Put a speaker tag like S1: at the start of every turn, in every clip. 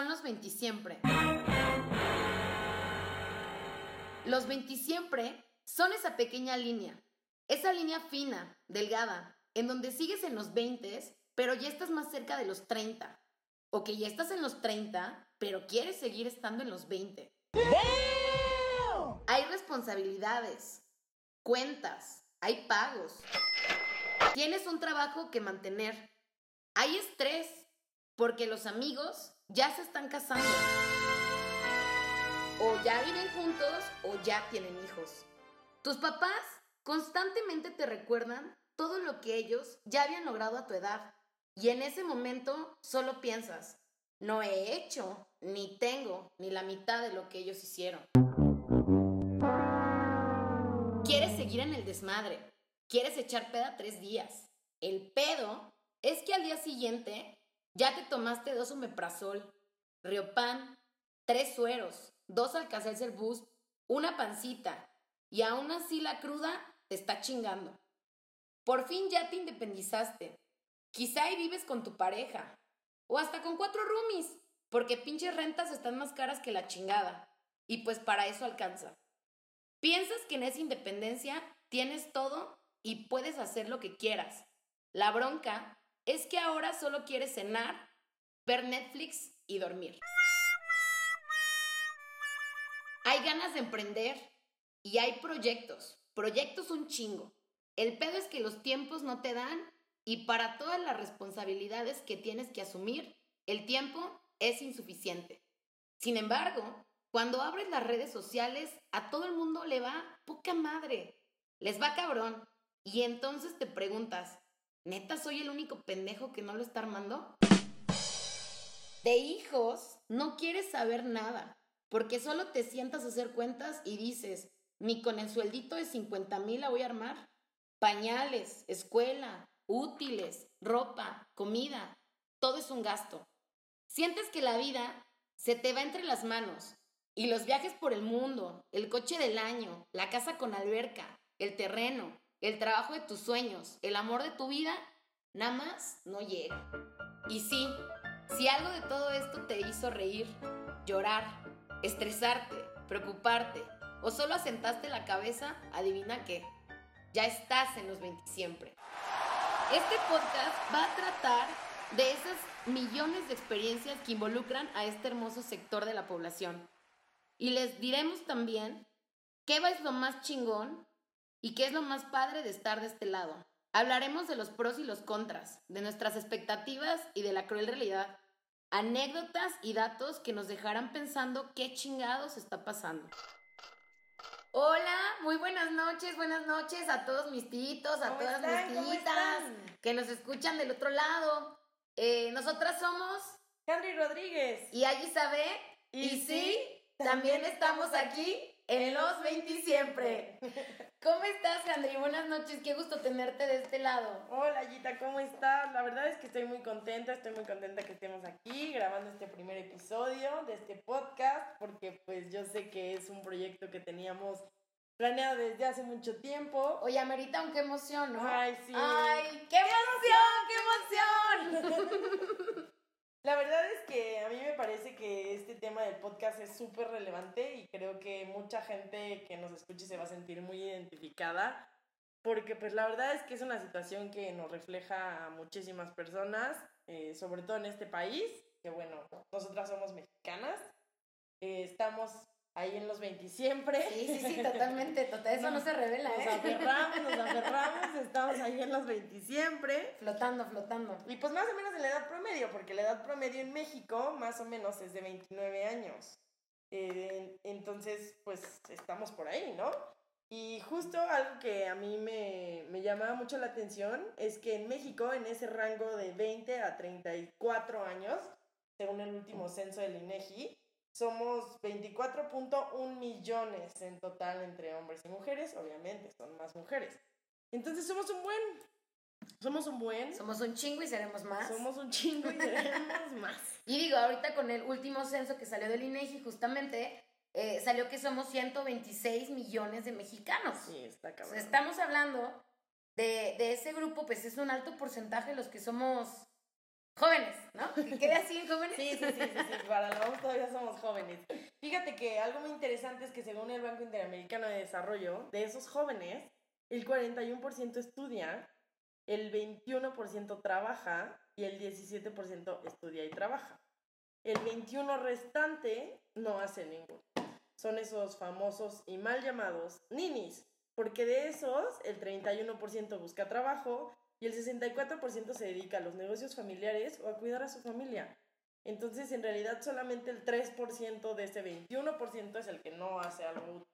S1: son los 20 siempre. Los 20 siempre son esa pequeña línea, esa línea fina, delgada, en donde sigues en los 20, pero ya estás más cerca de los 30. O que ya estás en los 30, pero quieres seguir estando en los 20. Hay responsabilidades, cuentas, hay pagos. Tienes un trabajo que mantener. Hay estrés, porque los amigos ya se están casando. O ya viven juntos o ya tienen hijos. Tus papás constantemente te recuerdan todo lo que ellos ya habían logrado a tu edad. Y en ese momento solo piensas, no he hecho, ni tengo, ni la mitad de lo que ellos hicieron. Quieres seguir en el desmadre, quieres echar peda tres días. El pedo es que al día siguiente ya te tomaste dos omeprazol, riopan, tres sueros, dos alcacelser boost, una pancita, y aún así la cruda te está chingando. Por fin ya te independizaste. Quizá y vives con tu pareja. O hasta con cuatro roomies. Porque pinches rentas están más caras que la chingada. Y pues para eso alcanza. Piensas que en esa independencia tienes todo y puedes hacer lo que quieras. La bronca es que ahora solo quieres cenar, ver Netflix y dormir. Hay ganas de emprender y hay proyectos. Proyectos un chingo. El pedo es que los tiempos no te dan y para todas las responsabilidades que tienes que asumir, el tiempo es insuficiente. Sin embargo, cuando abres las redes sociales, a todo el mundo le va poca madre. Les va cabrón. Y entonces te preguntas, ¿neta soy el único pendejo que no lo está armando? De hijos, no quieres saber nada, porque solo te sientas a hacer cuentas y dices, ni con el sueldito de 50 mil la voy a armar pañales, escuela, útiles, ropa, comida, todo es un gasto. Sientes que la vida se te va entre las manos y los viajes por el mundo, el coche del año, la casa con alberca, el terreno, el trabajo de tus sueños, el amor de tu vida, nada más no llega. Y sí, si algo de todo esto te hizo reír, llorar, estresarte, preocuparte o solo asentaste la cabeza, adivina qué ya estás en los 20 siempre. Este podcast va a tratar de esas millones de experiencias que involucran a este hermoso sector de la población. Y les diremos también qué es lo más chingón y qué es lo más padre de estar de este lado. Hablaremos de los pros y los contras, de nuestras expectativas y de la cruel realidad. Anécdotas y datos que nos dejarán pensando qué chingados está pasando. Hola, muy buenas noches, buenas noches a todos mis titos, a todas mis titas que nos escuchan del otro lado. Eh, nosotras somos
S2: Henry Rodríguez
S1: y sabe y, sí, también estamos aquí en los 20 siempre. ¿Cómo estás, Henry? Buenas noches, qué gusto tenerte de este lado.
S2: Hola, Gita, ¿cómo estás? La verdad es que estoy muy contenta, estoy muy contenta que estemos aquí grabando este primer episodio de este podcast, porque pues yo sé que es un proyecto que teníamos planeado desde hace mucho tiempo.
S1: Oye, Amerita, qué emoción, ¿no?
S2: Ay, sí.
S1: ¡Ay, qué emoción, qué emoción!
S2: La verdad es que a mí me parece que este tema del podcast es súper relevante y creo que mucha gente que nos escuche se va a sentir muy identificada porque pues la verdad es que es una situación que nos refleja a muchísimas personas, eh, sobre todo en este país, que bueno, nosotras somos mexicanas, eh, estamos ahí en los 20 siempre.
S1: Sí, sí, sí, totalmente, total, eso no, se revela,
S2: Nos
S1: ¿eh?
S2: aferramos, nos aferramos, estamos ahí en los 20 siempre.
S1: Flotando, flotando.
S2: Y pues más o menos en la edad promedio, porque la edad promedio en México más o menos es de 29 años. Eh, entonces, pues estamos por ahí, ¿no? Y justo algo que a mí me, me llamaba mucho la atención es que en México, en ese rango de 20 a 34 años, según el último censo del INEGI, somos 24.1 millones en total entre hombres y mujeres, obviamente son más mujeres. Entonces somos un buen, somos un buen.
S1: Somos un chingo y seremos más.
S2: Somos un chingo y seremos más.
S1: Y digo, ahorita con el último censo que salió del INEGI, justamente eh, salió que somos 126 millones de mexicanos.
S2: Sí, está cabrón.
S1: estamos hablando de, de ese grupo, pues es un alto porcentaje los que somos jóvenes, ¿no? Que quede así en jóvenes.
S2: Sí, sí, sí, sí, sí, para la voz todavía somos jóvenes. Fíjate que algo muy interesante es que según el Banco Interamericano de Desarrollo, de esos jóvenes, el 41% estudia, el 21% trabaja y el 17% estudia y trabaja. El 21 restante no hace ninguno. Son esos famosos y mal llamados ninis, porque de esos el 31% busca trabajo y el 64% se dedica a los negocios familiares o a cuidar a su familia. Entonces, en realidad, solamente el 3% de ese 21% es el que no hace algo útil.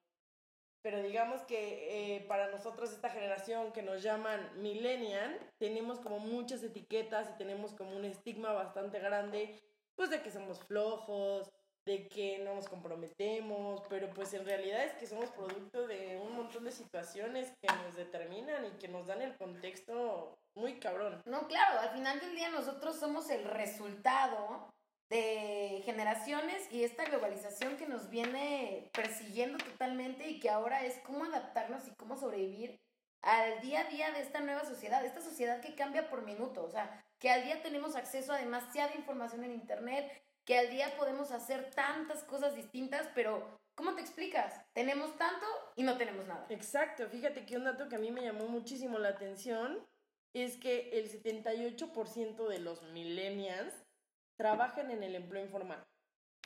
S2: Pero digamos que eh, para nosotros, esta generación que nos llaman millennial, tenemos como muchas etiquetas y tenemos como un estigma bastante grande, pues de que somos flojos, de que no nos comprometemos, pero pues en realidad es que somos producto de un montón de situaciones que nos determinan y que nos dan el contexto muy cabrón.
S1: No, claro, al final del día nosotros somos el resultado de generaciones y esta globalización que nos viene persiguiendo totalmente y que ahora es cómo adaptarnos y cómo sobrevivir al día a día de esta nueva sociedad, esta sociedad que cambia por minuto, o sea, que al día tenemos acceso a demasiada información en Internet, que al día podemos hacer tantas cosas distintas, pero ¿cómo te explicas? Tenemos tanto y no tenemos nada.
S2: Exacto, fíjate que un dato que a mí me llamó muchísimo la atención es que el 78% de los millennials trabajan en el empleo informal.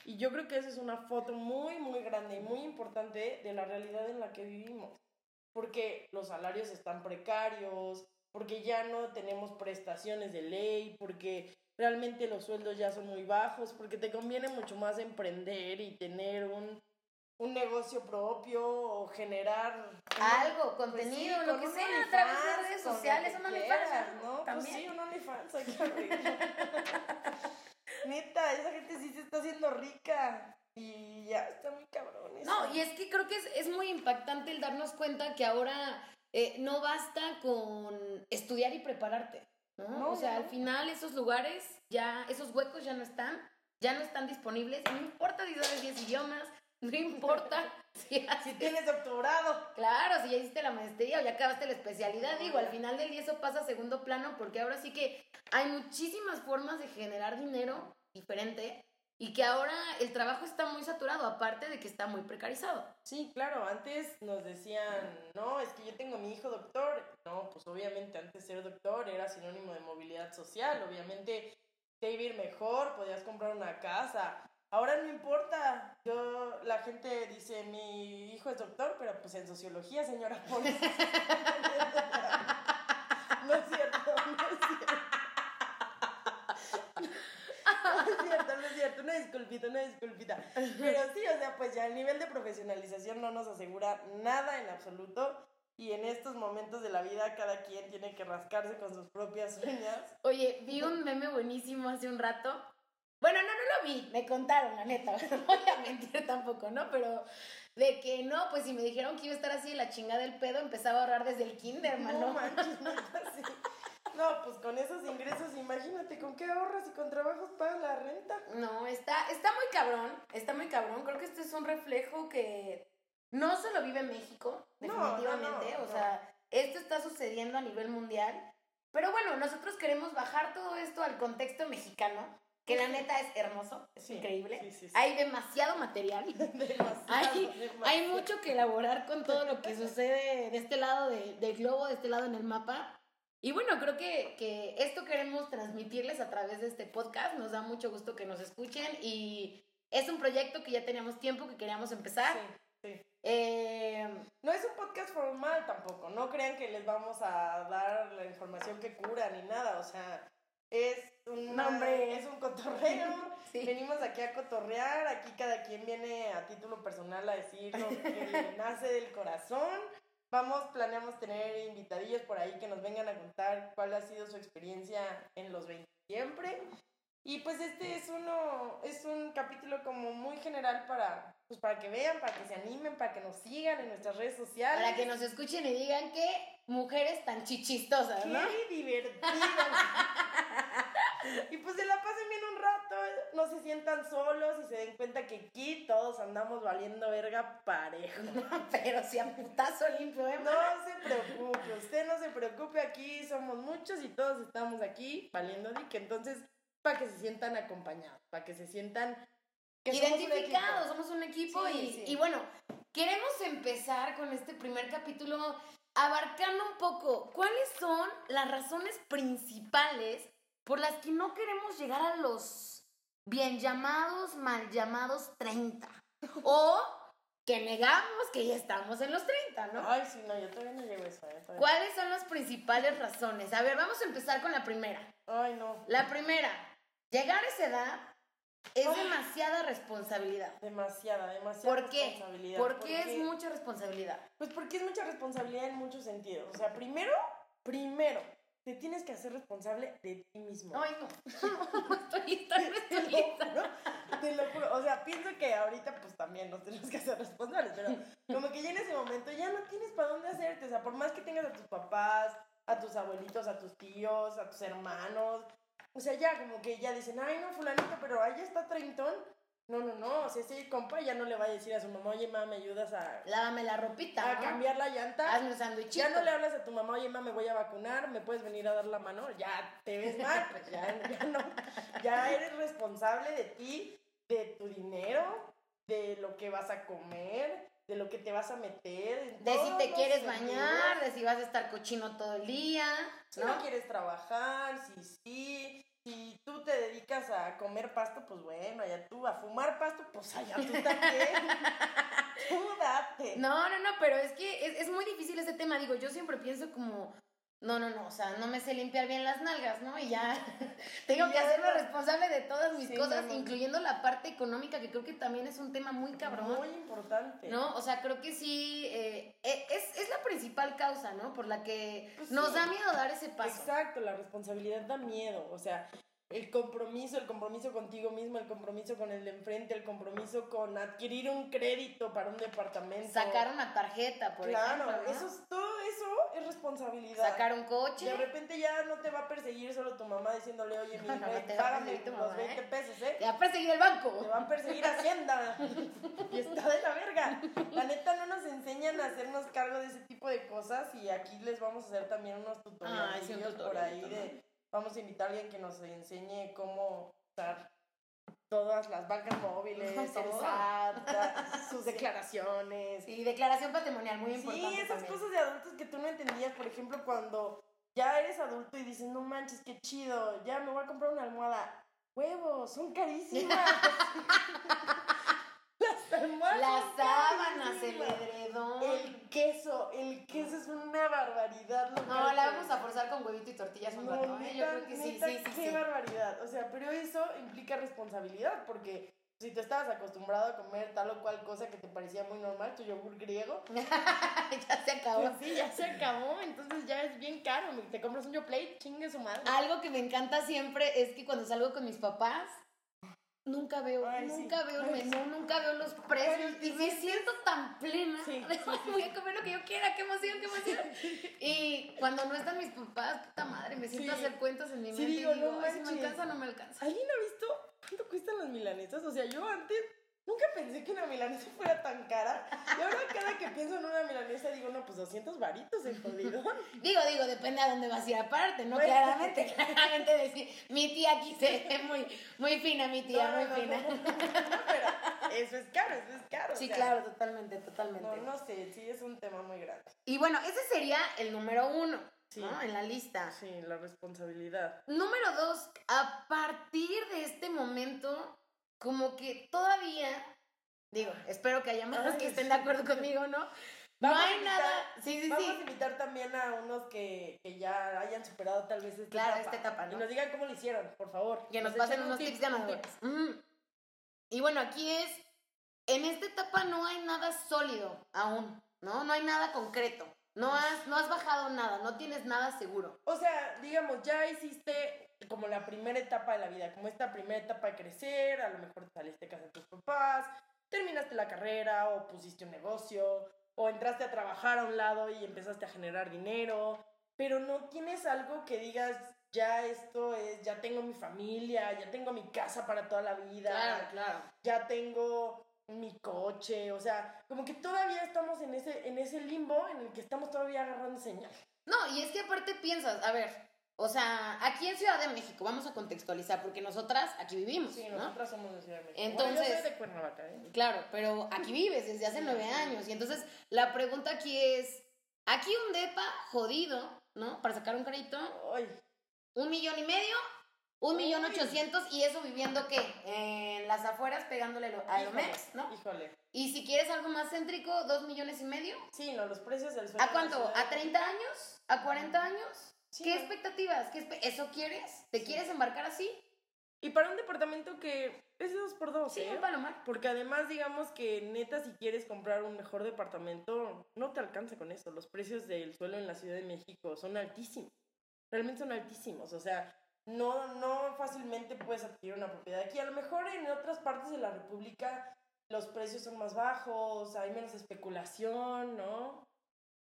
S2: Y yo creo que esa es una foto muy, muy grande y muy importante de la realidad en la que vivimos. Porque los salarios están precarios, porque ya no tenemos prestaciones de ley, porque realmente los sueldos ya son muy bajos, porque te conviene mucho más emprender y tener un, un negocio propio o generar
S1: algo, pues contenido, lo que sea, a través de redes sociales, un OnlyFans,
S2: ¿no? Pues También. Pues sí, un OnlyFans, hay Neta, esa gente sí se está haciendo rica. Y ya está muy cabrón. Eso.
S1: No, y es que creo que es, es muy impactante el darnos cuenta que ahora eh, no basta con estudiar y prepararte. ¿No? o sea, al final esos lugares, ya, esos huecos ya no están, ya no están disponibles. No importa si sabes 10 idiomas, no importa
S2: si, si tienes doctorado.
S1: Claro, si ya hiciste la maestría o ya acabaste la especialidad, digo, al final del día eso pasa a segundo plano porque ahora sí que hay muchísimas formas de generar dinero diferente y que ahora el trabajo está muy saturado, aparte de que está muy precarizado.
S2: Sí, claro, antes nos decían, no, es que yo tengo a mi hijo doctor. Pues obviamente antes ser doctor era sinónimo de movilidad social, obviamente te iba a ir mejor, podías comprar una casa. Ahora no importa, yo, la gente dice, mi hijo es doctor, pero pues en sociología, señora no es cierto, no es cierto. No es cierto, no es cierto, una disculpita, una disculpita. Pero sí, o sea, pues ya el nivel de profesionalización no nos asegura nada en absoluto. Y en estos momentos de la vida cada quien tiene que rascarse con sus propias uñas.
S1: Oye, vi un meme buenísimo hace un rato. Bueno, no, no lo vi, me contaron, la neta. No voy a mentir tampoco, ¿no? Pero de que no, pues si me dijeron que iba a estar así la chingada del pedo, empezaba a ahorrar desde el kinder, mano.
S2: No manches, sí. No, pues con esos ingresos, imagínate con qué ahorras y con trabajos para la renta.
S1: No, está, está muy cabrón, está muy cabrón. Creo que este es un reflejo que no solo vive México, definitivamente. o sea, esto está sucediendo a nivel mundial. Pero bueno, nosotros queremos bajar todo esto al contexto mexicano, que la neta es hermoso, es increíble. hay demasiado material. hay, hay, mucho que elaborar con todo lo que sucede de este lado de, del globo, de este lado en el mapa. Y bueno, creo que, que, esto queremos transmitirles a través de este podcast. Nos da mucho gusto que nos escuchen y es un proyecto que ya teníamos tiempo que queríamos empezar. Sí, sí.
S2: Eh, no es un podcast formal tampoco. No crean que les vamos a dar la información que cura ni nada. O sea, es un nombre, es un cotorreo. Venimos aquí a cotorrear. Aquí cada quien viene a título personal a decir lo que nace del corazón. Vamos, planeamos tener invitadillos por ahí que nos vengan a contar cuál ha sido su experiencia en los 20 siempre. Y pues este es uno, es un capítulo como muy general para, pues para que vean, para que se animen, para que nos sigan en nuestras redes sociales.
S1: Para que nos escuchen y digan que mujeres tan chichistosas, ¿no?
S2: Qué divertidas. y pues se la pasen bien un rato, no se sientan solos y se den cuenta que aquí todos andamos valiendo verga parejo.
S1: Pero si a putazo limpio, ¿eh?
S2: No se preocupe, usted no se preocupe, aquí somos muchos y todos estamos aquí valiendo dique. Entonces, para que se sientan acompañados, para que se sientan que somos un
S1: Identificados,
S2: equipo.
S1: somos un equipo
S2: Sí,
S1: y,
S2: sí.
S1: y bueno, queremos empezar con este primer capítulo abarcando un poco cuáles son las razones principales por las que no queremos llegar a los bien llamados, mal llamados 30. O que negamos que ya estamos en los 30, ¿no?
S2: Ay, sí, no, yo todavía no llego a eso, ¿eh?
S1: ¿Cuáles son las principales razones? A ver, vamos a empezar con la primera.
S2: Ay, no.
S1: La primera, llegar a esa edad es
S2: Ay.
S1: demasiada responsabilidad.
S2: Demasiada, demasiada
S1: ¿Por qué?
S2: responsabilidad.
S1: Porque es
S2: porque-
S1: mucha responsabilidad.
S2: Pues porque es mucha responsabilidad en muchos sentidos. O sea, primero, primero, te tienes que hacer responsable de ti mismo.
S1: Ay, no. No estoy lista, no estoy
S2: Te lo juro, te lo juro. O sea, pienso que ahorita pues también nos tenemos que hacer responsables, pero como que ya en ese momento ya no tienes para dónde hacerte. O sea, por más que tengas a tus papás, a tus abuelitos, a tus tíos, a tus hermanos. O sea, ya como que ya dicen, ay, no, fulanito, pero ahí está treintón. No, no, no. O sea, ese compa ya no le va a decir a su mamá, oye, mamá, ¿me ayudas a,
S1: Lávame la ropita,
S2: a
S1: ¿no?
S2: cambiar la llanta?
S1: Hazme un sándwichito.
S2: Ya no le hablas a tu mamá, oye, mamá, me voy a vacunar, ¿me puedes venir a dar la mano? Ya te ves mal, pues ya, ya no. Ya eres responsable de ti, de tu dinero, de lo que vas a comer, de lo que te vas a meter.
S1: De si te quieres
S2: sentidos.
S1: bañar, de si vas a estar cochino todo el día,
S2: Si
S1: ¿no?
S2: no quieres trabajar, si sí. Si tú te dedicas a comer pasto, pues bueno, allá tú, a fumar pasto, pues allá tú también. tú date.
S1: No, no, no, pero es que es, es muy difícil ese tema. Digo, yo siempre pienso como, no, no, no, o sea, no me sé limpiar bien las nalgas, ¿no? Y ya tengo que hacerme responsable de todas mis
S2: Sí,
S1: cosas,
S2: no, no.
S1: incluyendo la parte económica, que creo que también es un tema muy cabrón.
S2: Muy importante.
S1: ¿No? O sea, creo que sí, eh, e- es, es la principal causa, ¿no? Por la que
S2: Pues
S1: nos
S2: sí.
S1: da miedo dar ese paso.
S2: Exacto, la responsabilidad da miedo, o sea, el compromiso, el compromiso contigo mismo, el compromiso con el de enfrente, el compromiso con adquirir un crédito para un departamento.
S1: Sacar una tarjeta, por
S2: claro,
S1: ejemplo. ¿no?
S2: eso es, todo eso es responsabilidad.
S1: Sacar un coche.
S2: De repente ya no te va a perseguir solo tu mamá diciéndole, oye, mi
S1: No, no
S2: rey, págame los
S1: mamá,
S2: 20
S1: ¿eh?
S2: pesos, ¿eh?
S1: Te va a perseguir el banco.
S2: Te va a perseguir Hacienda. y está de la verga. La neta no nos enseñan a hacernos cargo de ese tipo de cosas y aquí les vamos a hacer también unos tutoriales
S1: Ay, sí, un
S2: por ahí de vamos a invitar a alguien que nos enseñe cómo usar todas las bancas móviles, el. SAT, sus declaraciones.
S1: Sí, declaración patrimonial, muy
S2: Sí,
S1: importante.
S2: esas
S1: también.
S2: cosas de adultos que tú no entendías, por ejemplo, cuando ya eres adulto y dices, no manches, qué chido, ya me voy a comprar una almohada. Huevos, son carísimas. Las almohadas.
S1: Las sábanas. El
S2: queso, el queso es una barbaridad. lo
S1: No, la vamos a forzar con huevito y tortillas un
S2: No,
S1: rato, ¿eh? Yo
S2: neta,
S1: creo que sí,
S2: neta,
S1: sí, sí,
S2: qué
S1: sí.
S2: barbaridad. O sea, pero eso implica responsabilidad, porque si tú estabas acostumbrado a comer tal o cual cosa que te parecía muy normal, tu yogur griego,
S1: ya se acabó.
S2: pues sí, ya se acabó, entonces ya es bien caro. Te compras un Yoplait, chingue su madre.
S1: Algo que me encanta siempre es que cuando salgo con mis papás, nunca veo,
S2: Ay, sí.
S1: nunca veo el menú, nunca veo los precios
S2: Ay,
S1: y me siento tan plena.
S2: Sí,
S1: de,
S2: sí,
S1: "Ay,
S2: sí,
S1: voy a comer lo que yo quiera, qué emoción, qué emoción. Y cuando no están mis papás, puta madre, me siento a hacer cuentos en mi mente
S2: digo,
S1: y digo,
S2: no
S1: ay, si me alcanza o no me alcanza.
S2: ¿Alguien ha visto cuánto cuestan las milanesas? O sea, yo antes nunca pensé que una milanesa fuera tan cara. Y ahora cada que pienso en una milanesa digo, no, pues 200 varitos el jodido.
S1: Digo, digo, depende a dónde vas a ir aparte, ¿no?
S2: Bueno.
S1: Claramente, claramente decir, mi tía aquí se ve muy, muy fina, mi tía,
S2: No,
S1: muy
S2: no,
S1: fina.
S2: no, pero eso es caro, eso es caro. o
S1: Sí,
S2: sea,
S1: claro, totalmente, totalmente.
S2: No, no sé, sí es un tema muy grande.
S1: Y bueno, ese sería el número uno,
S2: Sí.
S1: ¿no? En la lista.
S2: Sí, la responsabilidad.
S1: Número dos, a partir de este momento, como que todavía, digo, espero que haya más
S2: Ay,
S1: que estén de acuerdo conmigo, ¿no? No
S2: Vamos a
S1: hay
S2: invitar-
S1: nada. Sí, sí,
S2: Vamos a
S1: sí.
S2: invitar también a unos que, que ya hayan superado tal vez esta
S1: Claro,
S2: etapa.
S1: esta etapa, ¿no?
S2: Y nos digan cómo lo hicieron, por favor.
S1: Que nos pasen
S2: un
S1: unos
S2: tip,
S1: tips ganadores. Ujú. Y bueno, aquí es, en esta etapa no hay nada sólido aún, ¿no? No hay nada concreto. No has, no has bajado nada, no tienes nada seguro.
S2: O sea, digamos, ya hiciste como la primera etapa de la vida, como esta primera etapa de crecer, a lo mejor te saliste de casa de tus papás, terminaste la carrera o pusiste un negocio, o entraste a trabajar a un lado y empezaste a generar dinero, pero no tienes algo que digas, ya esto es, ya tengo mi familia, ya tengo mi casa para toda la vida,
S1: claro.
S2: ya tengo mi coche, o sea, como que todavía estamos en ese, en ese limbo en el que estamos todavía agarrando señal.
S1: No, y es que aparte piensas, a ver, O sea, aquí en Ciudad de México, vamos a contextualizar, porque nosotras aquí vivimos,
S2: Sí,
S1: ¿no?
S2: nosotras somos de Ciudad de México.
S1: Entonces-
S2: Bueno, yo soy de Cuernavaca, ¿eh?
S1: Claro, pero aquí vives desde hace nueve años. Y entonces la pregunta aquí es, aquí un depa jodido, ¿no? Para sacar un crédito,
S2: Ay,
S1: un millón y medio, un millón ochocientos, y eso viviendo, ¿qué? En las afueras pegándole a Lomex, ¿no?
S2: Híjole.
S1: Y si quieres algo más céntrico, dos millones y medio.
S2: Sí, no, los precios del suelo.
S1: ¿A cuánto? ¿A 30 años? ¿A 40 años?
S2: Sí,
S1: ¿Qué
S2: no.
S1: expectativas? ¿Qué espe- ¿Eso quieres? ¿Te quieres embarcar así?
S2: Y para un departamento que es dos por dos,
S1: Sí,
S2: ¿eh?
S1: un palomar.
S2: Porque además, digamos que neta, si quieres comprar un mejor departamento, no te alcanza con eso. Los precios del suelo en la Ciudad de México son altísimos. Realmente son altísimos. O sea, no, no fácilmente puedes adquirir una propiedad aquí. A lo mejor en otras partes de la República los precios son más bajos, hay menos especulación, ¿no?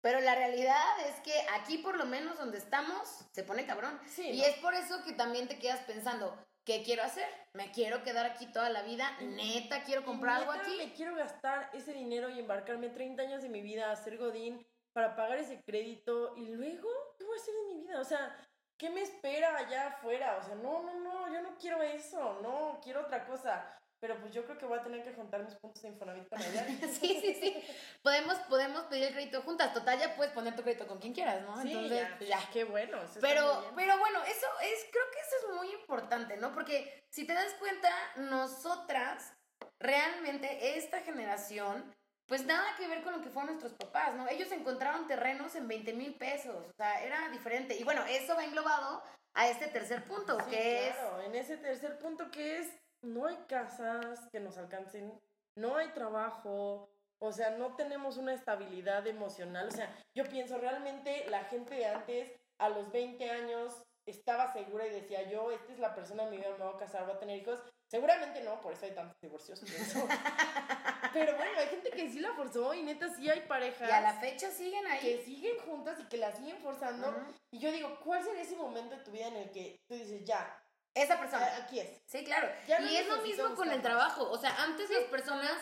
S1: Pero la realidad es que aquí, por lo menos donde estamos, se pone cabrón.
S2: Sí.
S1: Y
S2: ¿no?
S1: es por eso que también te quedas pensando, ¿qué quiero hacer? ¿Me quiero quedar aquí toda la vida? ¿Neta quiero comprar algo aquí?
S2: Me quiero gastar ese dinero y embarcarme 30 años de mi vida a ser Godín para pagar ese crédito y luego, ¿qué voy a hacer de mi vida? O sea, ¿qué me espera allá afuera? O sea, no, no, no, yo no quiero eso, no, quiero otra cosa. Pero pues yo creo que voy a tener que juntar mis puntos de Infonavit para allá.
S1: Sí, sí, sí. Podemos, podemos pedir el crédito juntas. Total, ya puedes poner tu crédito con quien quieras, ¿no?
S2: Sí,
S1: Entonces,
S2: ya,
S1: pues, ya.
S2: Qué bueno.
S1: Pero, pero bueno, eso es, creo que eso es muy importante, ¿no? Porque si te das cuenta, nosotras, realmente, esta generación, pues nada que ver con lo que fueron nuestros papás, ¿no? Ellos encontraron terrenos en 20 mil pesos, o sea, era diferente. Y bueno, eso va englobado a este tercer punto,
S2: Sí,
S1: que
S2: claro, en ese tercer punto que es, no hay casas que nos alcancen, no hay trabajo, o sea, no tenemos una estabilidad emocional, o sea, yo pienso realmente la gente de antes, a los 20 años, estaba segura y decía, yo, esta es la persona de mi vida, me voy a casar, voy a tener hijos. Seguramente no, por eso hay tantos divorcios. Pero bueno, hay gente que sí la forzó y neta sí hay parejas
S1: Y a la fecha siguen
S2: que
S1: ahí.
S2: siguen juntas y que la siguen forzando. Y yo digo, ¿cuál sería ese momento de tu vida en el que tú dices, ya,
S1: Esa persona.
S2: aquí es?
S1: Sí, claro.
S2: No
S1: y es lo mismo con el trabajo. O sea, antes las personas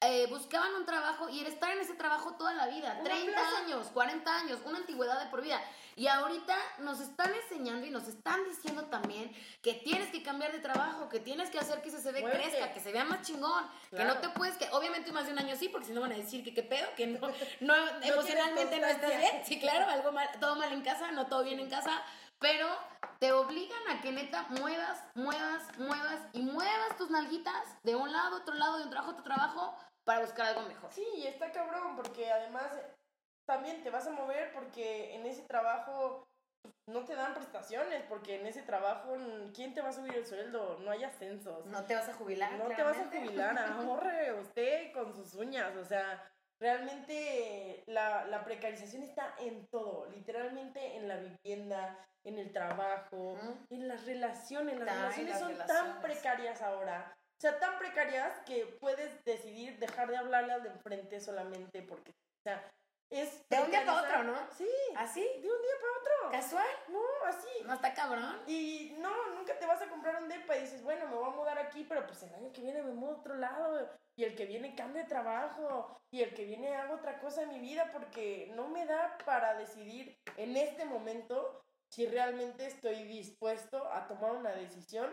S1: eh, buscaban un trabajo y era estar en ese trabajo toda la vida.
S2: Una
S1: 30
S2: plaza.
S1: años, 40 años, una antigüedad de por vida. Y ahorita nos están enseñando y nos están diciendo también que tienes que cambiar de trabajo, que tienes que hacer que ese CV
S2: Muévete.
S1: crezca, que se vea más chingón, que no
S2: Claro.
S1: te puedes, que obviamente más de un año sí, porque si no van a decir que qué pedo, que no, no, emocionalmente no estás bien. Sí, claro, algo mal, todo mal en casa, no todo bien en casa, pero te obligan a que neta muevas, muevas, muevas y muevas tus nalguitas de un lado a otro lado, de un trabajo a otro trabajo, para buscar algo mejor.
S2: Sí, y está cabrón, porque además también te vas a mover porque en ese trabajo no te dan prestaciones, porque en ese trabajo, ¿quién te va a subir el sueldo? No hay ascensos.
S1: No te vas a jubilar.
S2: No te vas a
S1: claramente.
S2: jubilar, ahorre usted con sus uñas, o sea, realmente la, la precarización está en todo, literalmente en la vivienda, en el trabajo, en las relaciones, las
S1: Ay,
S2: relaciones
S1: las
S2: son
S1: relaciones.
S2: tan precarias ahora, o sea, tan precarias que puedes decidir dejar de hablarle al de enfrente solamente porque, o sea, es...
S1: De un día para otro, ¿no?
S2: Sí,
S1: ¿Así?
S2: de un día para otro.
S1: ¿Casual?
S2: No, así.
S1: No está cabrón.
S2: Y no, nunca te vas a comprar un depa y dices, bueno, me voy a mudar aquí, pero pues el año que viene me mudo a otro lado. Y el que viene cambio de trabajo. Y el que viene hago otra cosa en mi vida porque no me da para decidir en este momento si realmente estoy dispuesto a tomar una decisión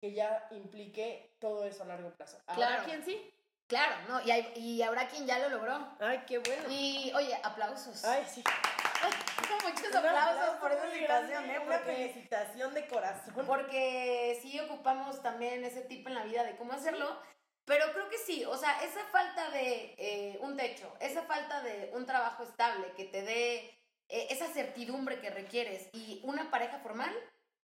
S2: que ya implique todo eso a largo plazo. ¿Habrá
S1: Claro.
S2: quien sí?
S1: Claro, ¿no? Y, hay- y habrá quien ya lo logró.
S2: Ay, qué bueno.
S1: Y, oye, aplausos.
S2: Ay, sí.
S1: Muchos aplausos por esa
S2: grande,
S1: ¿eh?
S2: Una
S1: Porque,
S2: felicitación de corazón.
S1: porque sí ocupamos también ese tipo en la vida de cómo hacerlo. Pero creo que sí, o sea, esa falta de eh, un techo, esa falta de un trabajo estable que te dé eh, esa certidumbre que requieres y una pareja formal,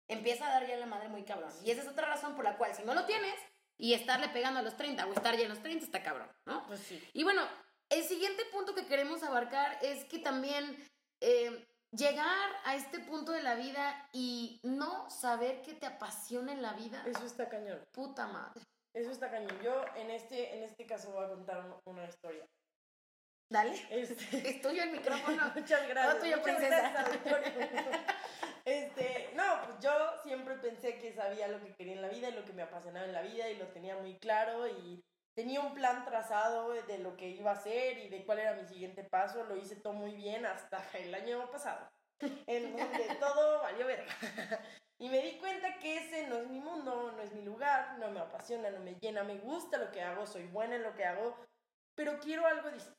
S1: empieza a dar ya la madre muy cabrón. Y esa es otra razón por la cual, si no lo tienes y estarle pegando a los 30 o estar ya en los 30, está cabrón, ¿no?
S2: Pues sí.
S1: Y bueno, el siguiente punto que queremos abarcar es que también eh, llegar a este punto de la vida y no saber que te apasiona en la vida,
S2: Eso está cañón.
S1: puta madre.
S2: Eso está cañón. Yo en este, en este caso voy a contar un- una historia.
S1: Dale.
S2: Este,
S1: Es tuyo el micrófono.
S2: muchas gracias.
S1: Todo tuyo,
S2: muchas
S1: princesa.
S2: gracias, auditorio. Este, no, yo siempre pensé que sabía lo que quería en la vida y lo que me apasionaba en la vida y lo tenía muy claro y tenía un plan trazado de lo que iba a hacer y de cuál era mi siguiente paso. Lo hice todo muy bien hasta el año pasado. en donde todo valió verga. Y me di cuenta que ese no es mi mundo, no es mi lugar, no me apasiona, no me llena, me gusta lo que hago, soy buena en lo que hago, pero quiero algo distinto.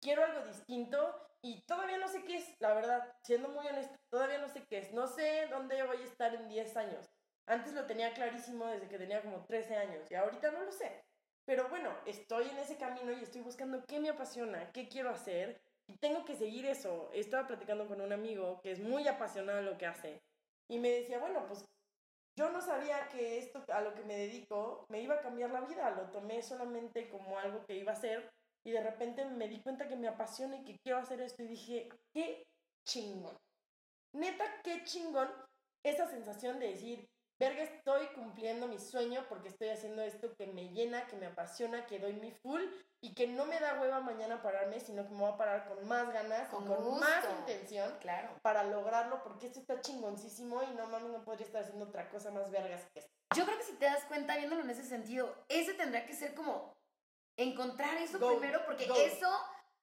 S2: Quiero algo distinto y todavía no sé qué es, la verdad, siendo muy honesta, todavía no sé qué es. No sé dónde voy a estar en 10 años. Antes lo tenía clarísimo desde que tenía como 13 años y ahorita no lo sé. Pero bueno, estoy en ese camino y estoy buscando qué me apasiona, qué quiero hacer y tengo que seguir eso. Estaba platicando con un amigo que es muy apasionado en lo que hace y me decía, bueno, pues yo no sabía que esto a lo que me dedico me iba a cambiar la vida, lo tomé solamente como algo que iba a hacer y de repente me di cuenta que me apasiona y que quiero hacer esto y dije, qué chingón. Neta, qué chingón esa sensación de decir, verga, estoy cumpliendo mi sueño porque estoy haciendo esto que me llena, que me apasiona, que doy mi full y que no me da hueva mañana pararme, sino que me voy a parar con más ganas
S1: Con
S2: y con
S1: gusto.
S2: más intención
S1: Claro.
S2: para lograrlo porque esto está chingoncísimo y no mames, no podría estar haciendo otra cosa más vergas que esto.
S1: Yo creo que si te das cuenta, viéndolo en ese sentido, ese tendría que ser como encontrar eso
S2: Go,
S1: primero, porque
S2: go.
S1: eso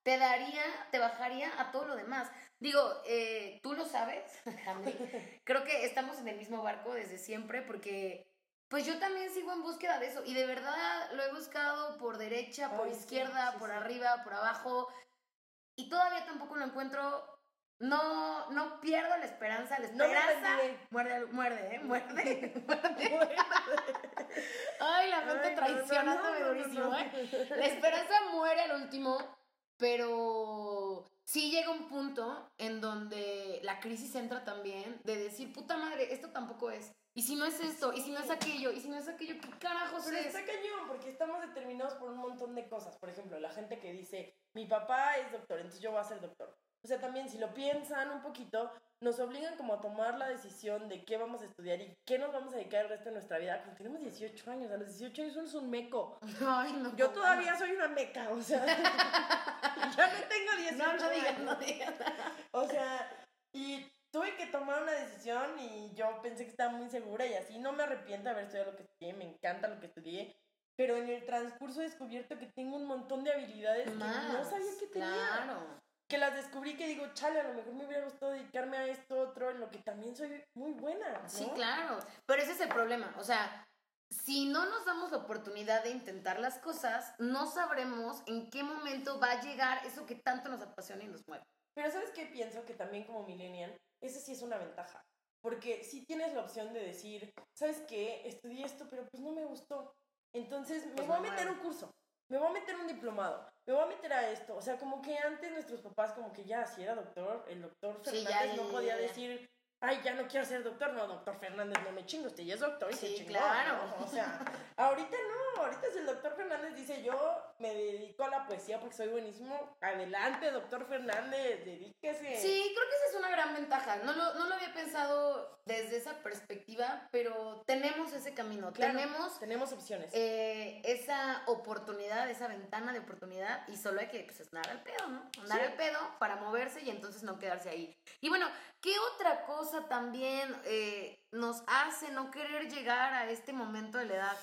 S1: te daría, te bajaría a todo lo demás. Digo, eh, tú lo sabes. Creo que estamos en el mismo barco desde siempre, porque pues yo también sigo en búsqueda de eso. Y de verdad lo he buscado por derecha, por
S2: Ay, sí,
S1: izquierda,
S2: sí,
S1: por
S2: sí.
S1: arriba, por abajo. Y todavía tampoco lo encuentro. No, no pierdo la esperanza. La
S2: No
S1: esperanza
S2: rendiré.
S1: muerde, muerde, ¿eh? Muerde, muerde. Ay, la mente
S2: no,
S1: traicionándome
S2: no, no, no,
S1: durísimo,
S2: no.
S1: ¿eh? La esperanza muere al último, pero sí llega un punto en donde la crisis entra también de decir, puta madre, esto tampoco es. Y si no es esto, y si no es aquello, y si no es aquello, ¿qué carajos
S2: Pero
S1: es?
S2: está cañón, porque estamos determinados por un montón de cosas. Por ejemplo, la gente que dice, mi papá es doctor, entonces yo voy a ser doctor. O sea, también si lo piensan un poquito, nos obligan como a tomar la decisión de qué vamos a estudiar y qué nos vamos a dedicar el resto de nuestra vida. Cuando tenemos 18 años, a los 18 años es un meco.
S1: Ay, no.
S2: Yo todavía soy una meca, o sea, ya no tengo 18
S1: No, no digas, no digas.
S2: O sea, y tuve que tomar una decisión y yo pensé que estaba muy segura y así no me arrepiento de haber estudiado lo que estudié, me encanta lo que estudié, pero en el transcurso he descubierto que tengo un montón de habilidades que no sabía que tenía.
S1: Claro.
S2: Que las descubrí que digo, chale, a lo mejor me hubiera gustado dedicarme a esto otro, en lo que también soy muy buena. ¿no?
S1: Sí, claro. Pero ese es el problema. O sea, si no nos damos la oportunidad de intentar las cosas, no sabremos en qué momento va a llegar eso que tanto nos apasiona y nos mueve.
S2: Pero ¿sabes qué pienso? Que también como millennial, esa sí es una ventaja. Porque si tienes la opción de decir, ¿sabes qué? Estudié esto, pero pues no me gustó. Entonces me
S1: Pues
S2: voy a
S1: me
S2: meter un curso, me voy a meter un diplomado, me voy a meter a esto. O sea, como que antes nuestros papás, como que ya, si era doctor, el doctor Fernández no podía decir, ay, ya no quiero ser doctor. No, doctor Fernández, no me chingo, usted ya es doctor y se chingó,
S1: claro.
S2: ¿no? O sea, ahorita no, ahorita si el doctor Fernández dice, yo me dedico a la poesía porque soy buenísimo, adelante, doctor Fernández, dedíquese.
S1: Sí, creo que esa es una gran ventaja. No lo, no lo había pensado desde esa perspectiva, pero tenemos ese camino.
S2: Claro,
S1: Tenemos
S2: tenemos opciones.
S1: eh, esa oportunidad, esa ventana de oportunidad y solo hay que pues, andar al pedo, ¿no? Andar
S2: Sí.
S1: al pedo para moverse y entonces no quedarse ahí. Y bueno, ¿qué otra cosa también eh, nos hace no querer llegar a este momento de la edad?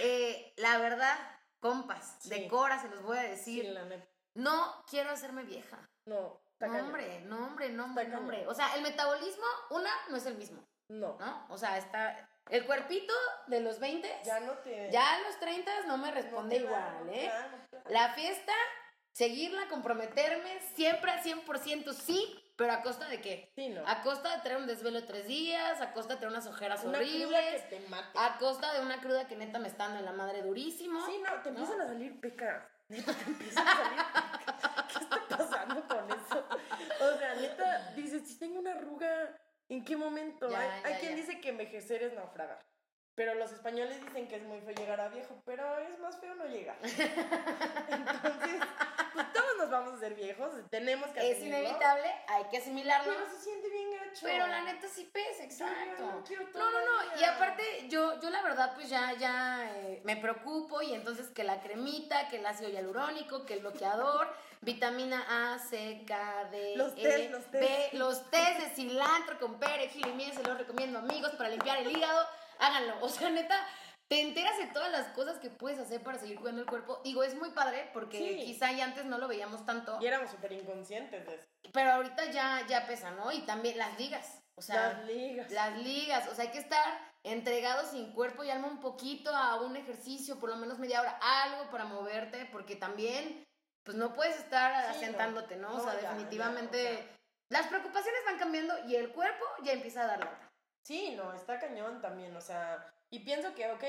S1: Eh, la verdad, compas,
S2: Sí.
S1: de Cora se los voy a
S2: Sí,
S1: decir,
S2: la neta.
S1: no quiero hacerme vieja.
S2: No,
S1: No, hombre, no, hombre, no, hombre, no, hombre. O sea, el metabolismo, una, no es el mismo,
S2: No,
S1: ¿no? O sea, está el cuerpito de los 20,
S2: ya no te.
S1: ya a los 30 no me responde igual, ¿eh?
S2: da, da.
S1: La fiesta, seguirla, comprometerme, siempre al 100% sí, pero a costa de qué?
S2: Sí, no.
S1: A costa de tener un desvelo de tres días, a costa de tener unas ojeras
S2: Una cruda que
S1: horribles,
S2: te mate.
S1: a costa de una cruda que neta me está dando en la madre durísimo.
S2: Sí, no, te
S1: ¿no?
S2: empiezan a salir pecas. Neta, te empiezan a salir pecas. ¿Qué está pasando con eso? O sea, neta, dices, si tengo una arruga, ¿en qué momento?
S1: Ya,
S2: hay
S1: ya,
S2: hay quien dice que envejecer es naufragar. Pero los españoles dicen que es muy feo llegar a viejo, pero es más feo no llegar. Entonces, pues todos nos vamos a ser viejos, tenemos que
S1: Es
S2: asumirlo,
S1: inevitable, hay que asimilarlo.
S2: Pero se siente bien gacho.
S1: Pero la neta sí pesa, exacto.
S2: no
S1: No, no, no. Y aparte, yo, yo la verdad, pues ya, ya eh, me preocupo. Y entonces que la cremita, que el ácido hialurónico, que el bloqueador, vitamina A, C, K, D,
S2: Los
S1: E,
S2: tés, los.
S1: B, los tés de cilantro con perejil y miel, se los recomiendo amigos para limpiar el hígado. Háganlo. O sea, neta, te enteras de todas las cosas que puedes hacer para seguir cuidando el cuerpo. Digo, es muy padre porque
S2: Sí.
S1: quizá ya antes no lo veíamos tanto.
S2: Y éramos súper inconscientes de eso.
S1: pero ahorita ya, ya pesa, ¿no? Y también las ligas. O sea,
S2: las ligas.
S1: Las ligas. O sea, hay que estar entregados sin cuerpo y alma un poquito a un ejercicio, por lo menos media hora, algo para moverte, porque también, pues no puedes estar asentándote, ¿no? O sea, definitivamente. Las preocupaciones van cambiando y el cuerpo ya empieza a dar la
S2: Sí, no, está cañón también, o sea, y pienso que, ok,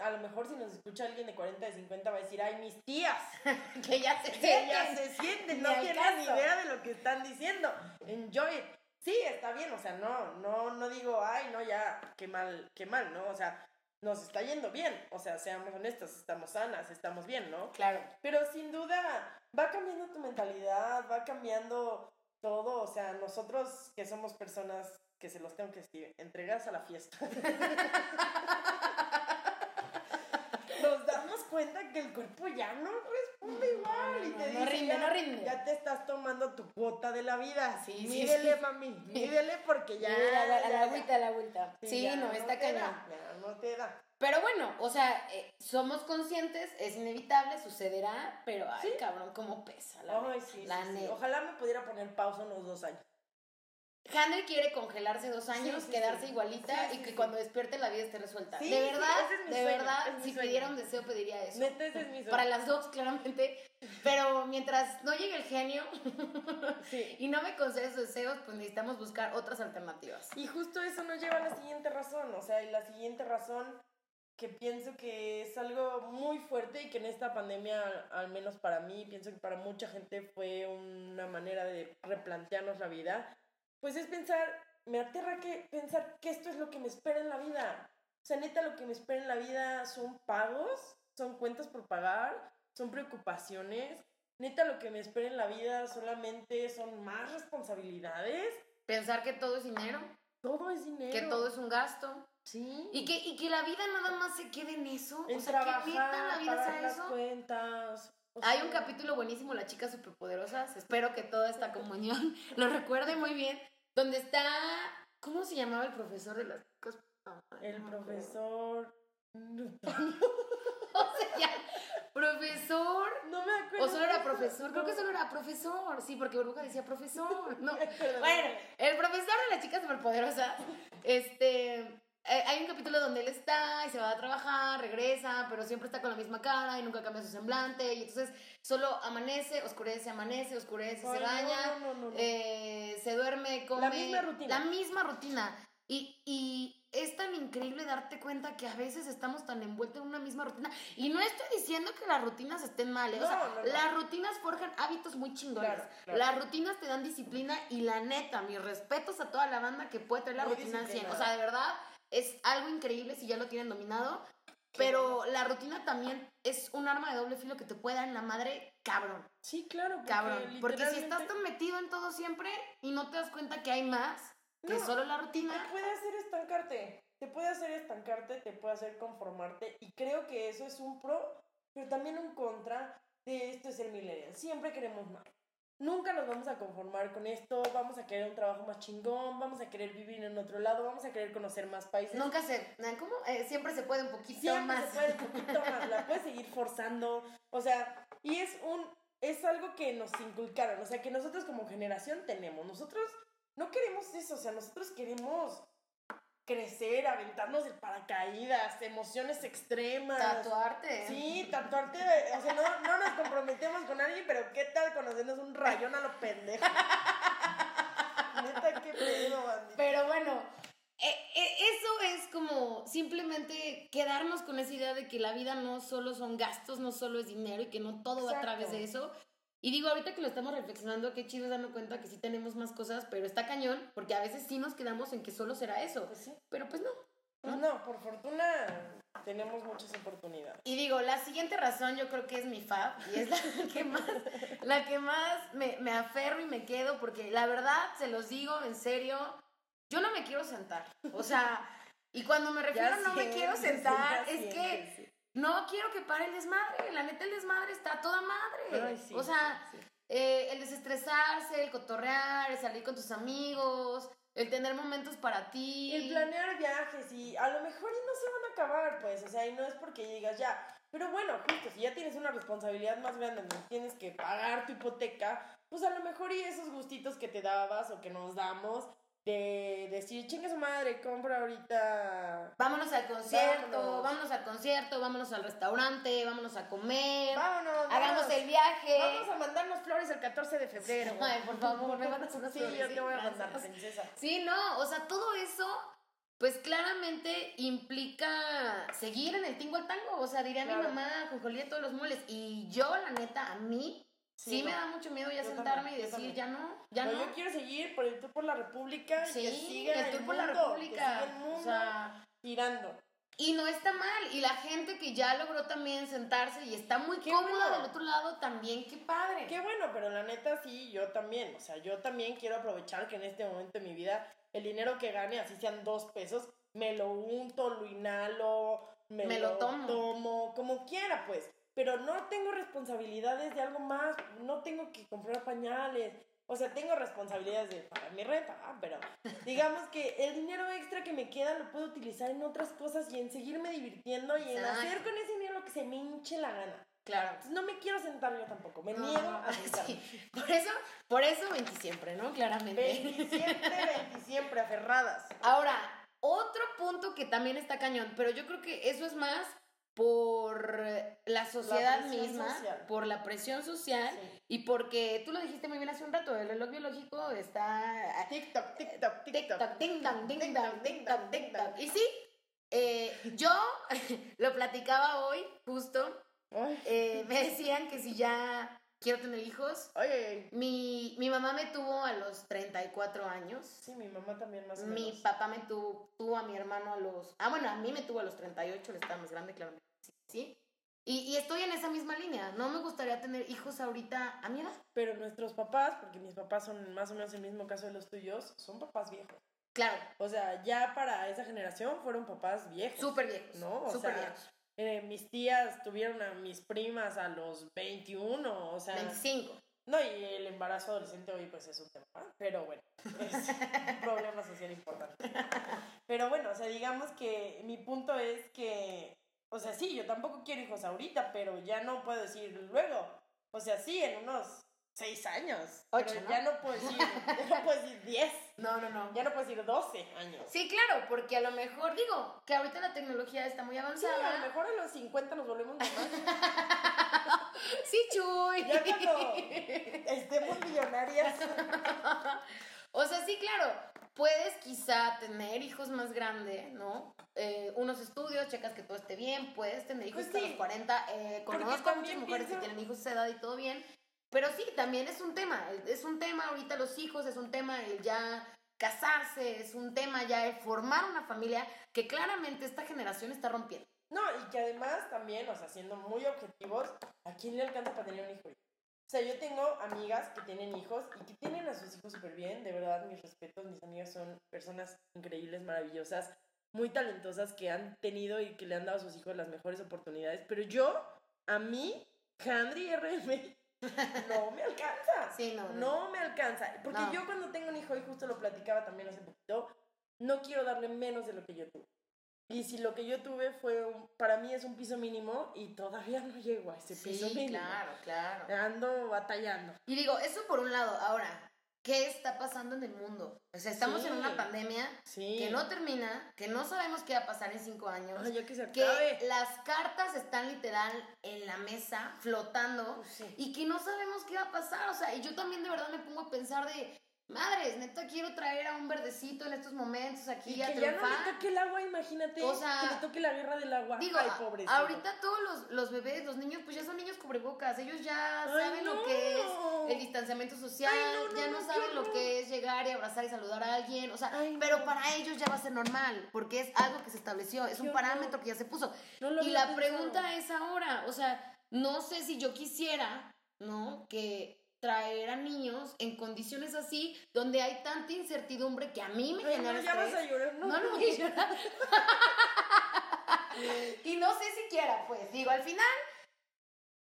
S2: a lo mejor si nos escucha alguien de 40, de 50 va a decir, ay, mis tías,
S1: que ya se
S2: sienten, ya se sienten, no tienen ni idea de lo que están diciendo, enjoy it. Sí, está bien, o sea, no, no, no digo, ay, no, ya, qué mal, qué mal, ¿no? O sea, nos está yendo bien, o sea, seamos honestos, estamos sanas, estamos bien, ¿no?
S1: Claro.
S2: Pero sin duda va cambiando tu mentalidad, va cambiando todo, o sea, nosotros que somos personas que se los tengo que decir, entregas a la fiesta. Nos damos cuenta que el cuerpo ya no responde igual y te dice,
S1: rinde, no rinde.
S2: Ya te estás tomando tu cuota de la vida. Sí, mídele, mami, mídele porque ya.
S1: a la, vuelta, a la vuelta. Sí, no, está cañón.
S2: No te da.
S1: Pero bueno, o sea, eh, somos conscientes, es inevitable, sucederá, pero ay, cabrón, cómo pesa la,
S2: ay, sí, la Ojalá me pudiera poner pausa unos dos años.
S1: Handel quiere congelarse dos años, quedarse igualita y que cuando despierte la vida esté resuelta. de verdad, de verdad, si pidiera un deseo pediría eso. Para las dos, claramente. Pero mientras no llegue el genio y no me concede sus deseos, pues necesitamos buscar otras alternativas.
S2: Y justo eso nos lleva a la siguiente razón. O sea, y la siguiente razón que pienso que es algo muy fuerte y que en esta pandemia, al menos para mí, pienso que para mucha gente fue una manera de replantearnos la vida pues es pensar, me aterra que pensar que esto es lo que me espera en la vida. O sea, neta, lo que me espera en la vida son pagos, son cuentas por pagar, son preocupaciones. Neta, lo que me espera en la vida solamente son más responsabilidades.
S1: Pensar que todo es dinero.
S2: Todo es dinero.
S1: Que todo es un gasto.
S2: Sí.
S1: Y que, y que la vida nada más se quede en eso.
S2: En o sea, trabajar, que la vida sea las cuentas.
S1: Hay un capítulo buenísimo, Las chicas superpoderosas. Espero que toda esta comunión lo recuerde muy bien. Donde está. ¿Cómo se llamaba el profesor de las chicas?
S2: el profesor.
S1: o sea, profesor.
S2: No me acuerdo.
S1: O solo era profesor. Creo que solo era profesor. Sí, porque Burbuja decía profesor. No. bueno, el profesor de las chicas superpoderosas. Este. Eh, hay un capítulo donde él está y se va a trabajar, regresa, pero siempre está con la misma cara y nunca cambia su semblante. Y entonces solo amanece, oscurece, amanece, oscurece, se baña, eh, se duerme, come.
S2: La misma rutina.
S1: La misma rutina. Y, y es tan increíble darte cuenta que a veces estamos tan envueltos en una misma rutina. Y no estoy diciendo que las rutinas estén mal, ¿eh? o sea, las rutinas forjan hábitos muy chingones. Las rutinas te dan disciplina y la neta, mis respetos a toda la banda que puede tener la rutina 100. O sea, de verdad es algo increíble si ya lo tienen dominado. Pero la rutina también es un arma de doble filo que te puede dar en la madre cabrón.
S2: Sí, claro.
S1: Porque cabrón. Porque si estás tan metido en todo siempre y no te das cuenta que hay más que solo la rutina.
S2: Te puede hacer estancarte. Te puede hacer estancarte, te puede hacer conformarte. Y creo que eso es un pro, pero también un contra de esto es el millennial. Siempre queremos más nunca nos vamos a conformar con esto, vamos a querer un trabajo más chingón, vamos a querer vivir en otro lado, vamos a querer conocer más países.
S1: Nunca se, ¿cómo? Eh, siempre se puede un poquito
S2: siempre
S1: más.
S2: se puede un poquito más, la puedes seguir forzando, o sea, y es un, es algo que nos inculcaron, o sea, que nosotros como generación tenemos, nosotros no queremos eso, o sea, nosotros queremos crecer, aventarnos de paracaídas, emociones extremas.
S1: Tatuarte.
S2: Sí, tatuarte. O sea, no, no nos comprometemos con alguien, pero ¿qué tal conocernos un rayón a lo pendejo? Neta, qué pedo,
S1: Pero bueno, e, e, eso es como simplemente quedarnos con esa idea de que la vida no solo son gastos, no solo es dinero y que no todo va a través de eso, y digo, ahorita que lo estamos reflexionando, qué chido darnos cuenta que sí tenemos más cosas, pero está cañón, porque a veces sí nos quedamos en que solo será eso.
S2: Pues sí.
S1: Pero pues no.
S2: Pues no, por fortuna tenemos muchas oportunidades.
S1: Y digo, la siguiente razón yo creo que es mi fab, y es la que más, la que más me, me aferro y me quedo, porque la verdad, se los digo en serio, yo no me quiero sentar. O sea, y cuando me refiero a no me quiero sentar, es que no quiero que pare el desmadre. La neta, el desmadre está toda madre. o sea, eh, el desestresarse, el cotorrear, el salir con tus amigos, el tener momentos para ti.
S2: El planear viajes y a lo mejor y no se van a acabar, pues. O sea, y no es porque digas ya, Pero bueno, justo, si ya tienes una responsabilidad más grande donde tienes que pagar tu hipoteca, pues a lo mejor y esos gustitos que te dabas o que nos damos, de decir, chingue su madre, compra ahorita.
S1: Vámonos al concierto,
S2: Vámonos.
S1: vámonos, al concierto, vámonos al restaurante, vámonos a comer,
S2: Vámonos.
S1: hagamos
S2: vámonos.
S1: el viaje.
S2: Vamos a mandarnos flores el 14 de febrero.
S1: Ay, por favor, me mandas unas
S2: Sí, yo
S1: flores,
S2: te voy a mandar, princesa.
S1: Sí, no, o sea, todo eso, pues claramente implica seguir en el tingo al tango. O sea, diría
S2: Claro.
S1: mi mamá, Jojolía, todos los moles. Y yo, la neta, a mí, sí,
S2: Sí,
S1: me da mucho miedo ya sentarme
S2: también,
S1: y decir, ya no, ya
S2: no,
S1: no.
S2: yo quiero seguir por el tour por la República que
S1: Sí,
S2: siga
S1: el tour por la
S2: mundo,
S1: República.
S2: Que siga el mundo
S1: O sea,
S2: girando.
S1: y no está mal. Y la gente que ya logró también sentarse y está muy
S2: Qué
S1: cómoda
S2: bueno.
S1: del otro lado también, qué padre.
S2: Qué bueno, pero la neta sí, yo también. O sea, yo también quiero aprovechar que en este momento de mi vida el dinero que gane, así sean dos pesos, me lo unto, lo inhalo, me,
S1: Me lo tomo.
S2: tomo, como quiera, pues. Pero no tengo responsabilidades de algo más, no tengo que comprar pañales. O sea, tengo responsabilidades de pagar mi renta, ah, pero digamos que el dinero extra que me queda lo puedo utilizar en otras cosas y en seguirme divirtiendo y en
S1: Exacto.
S2: hacer con ese dinero lo que se me hinche la gana.
S1: Claro.
S2: Entonces no me quiero sentar yo tampoco, me
S1: No,
S2: niego
S1: no,
S2: a sentarme.
S1: sí. Por eso, por eso 20 siempre, ¿no? Claramente.
S2: 27, 20 siempre aferradas.
S1: Ahora, otro punto que también está cañón, pero yo creo que eso es más por la sociedad
S2: presión
S1: misma,
S2: social.
S1: por la presión social
S2: Sí.
S1: y porque tú lo dijiste muy bien hace un rato, el reloj biológico está
S2: TikTok, TikTok, TikTok.
S1: TikTok,
S2: tic-tac.
S1: dong. Y sí, eh, yo lo platicaba hoy, justo, eh, me decían que si ya quiero tener hijos,
S2: ay, ay.
S1: mi, mi mamá me tuvo a los 34 años.
S2: Sí, mi mamá también más o
S1: Mi
S2: menos.
S1: papá me tuvo, tuvo a mi hermano a los... Ah, bueno, a mí me tuvo a los 38, él estaba más grande, claro. Sí, sí. Y, y estoy en esa misma línea. No me gustaría tener hijos ahorita a mi edad.
S2: Pero nuestros papás, porque mis papás son más o menos el mismo caso de los tuyos, son papás viejos.
S1: Claro,
S2: O sea, ya para esa generación fueron papás viejos.
S1: súper viejos.
S2: No, o
S1: súper
S2: sea,
S1: viejos.
S2: Eh, mis tías tuvieron a mis primas a los 21, o sea...
S1: 25.
S2: No, y el embarazo adolescente hoy pues es un tema, pero bueno, es un problema social importante. Pero bueno, o sea, digamos que mi punto es que, o sea, sí, yo tampoco quiero hijos ahorita, pero ya no puedo decir luego. O sea, sí, en unos seis años.
S1: Ocho,
S2: pero
S1: ¿no?
S2: ya no puedo decir, ya no puedo decir diez,
S1: No, no, no.
S2: ya no puedo decir doce años.
S1: Sí, claro, porque a lo mejor, digo, que ahorita la tecnología está muy
S2: Sí,
S1: avanzada.
S2: a lo mejor a los 50 nos volvemos mamás.
S1: Sí, Chuy.
S2: Ya cuando estemos millonarias.
S1: O sea, sí, claro, puedes quizá tener hijos más grandes, ¿no? Eh, unos estudios, checas que todo esté bien, puedes tener hijos
S2: Pues
S1: hasta
S2: sí.
S1: los 40. Eh, conozco a muchas mujeres que tienen hijos a esa edad y todo bien. Pero sí, también es un tema. Es un tema ahorita los hijos, es un tema el ya casarse, es un tema ya el formar una familia que claramente esta generación está rompiendo.
S2: No, y que además también, o sea, siendo muy objetivos, ¿a quién le alcanza para tener un hijo? O sea, yo tengo amigas que tienen hijos y que tienen a sus hijos súper bien, de verdad, mis respetos, mis amigas son personas increíbles, maravillosas, muy talentosas que han tenido y que le han dado a sus hijos las mejores oportunidades, pero yo, a mí, Handry RM, no me alcanza.
S1: Sí, no.
S2: No me alcanza. Porque
S1: No.
S2: yo cuando tengo un hijo, y justo lo platicaba también hace poquito, no quiero darle menos de lo que yo tuve. Y si lo que yo tuve fue, un- para mí es un piso mínimo y todavía no llego a ese piso mínimo.
S1: claro, claro.
S2: Ando batallando.
S1: Y digo, eso por un lado. Ahora, ¿qué está pasando en el mundo? O sea, estamos
S2: Sí.
S1: en una pandemia
S2: Sí.
S1: que no termina, que no sabemos qué va a pasar en cinco años,
S2: Ay, que se
S1: que las cartas están literal en la mesa, flotando,
S2: Pues sí.
S1: y que no sabemos qué va a pasar. O sea, y yo también de verdad me pongo a pensar de, madres, neta quiero traer a un verdecito en estos momentos aquí
S2: Y
S1: a
S2: que ya no
S1: triunfar.
S2: le toque el agua, imagínate.
S1: O sea,
S2: que le toque la guerra del agua.
S1: Digo,
S2: Ay,
S1: a-
S2: pobrecito.
S1: ahorita todos los, los bebés, los niños, pues ya son niños cubrebocas. Ellos ya
S2: Ay,
S1: saben lo que es el distanciamiento social,
S2: Ay, no, no,
S1: ya
S2: no,
S1: saben lo que es llegar y abrazar y saludar a alguien. O sea, pero para ellos ya va a ser normal, porque es algo que se estableció, es un parámetro que ya se puso. Y la
S2: pensado.
S1: pregunta es ahora, o sea, no sé si yo quisiera, ¿no? Que traer a niños en condiciones así, donde hay tanta incertidumbre que a mí me genera
S2: no, ya vas a llorar. No,
S1: No, no voy a llorar. y no sé si quiera, pues. Digo, al final,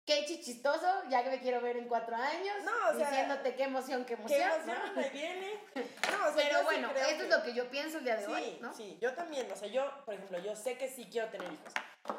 S1: qué chistoso, ya que me quiero ver en cuatro años.
S2: No, o sea,
S1: diciéndote qué emoción, qué
S2: Qué
S1: emoción.
S2: emoción,
S1: ¿no?
S2: ahí viene. No, o sea,
S1: Pero
S2: sí
S1: bueno,
S2: creo
S1: esto es lo que yo pienso el día de
S2: Sí,
S1: hoy, ¿no?
S2: sí, yo también, o sea, yo, por ejemplo, yo sé que sí quiero tener hijos.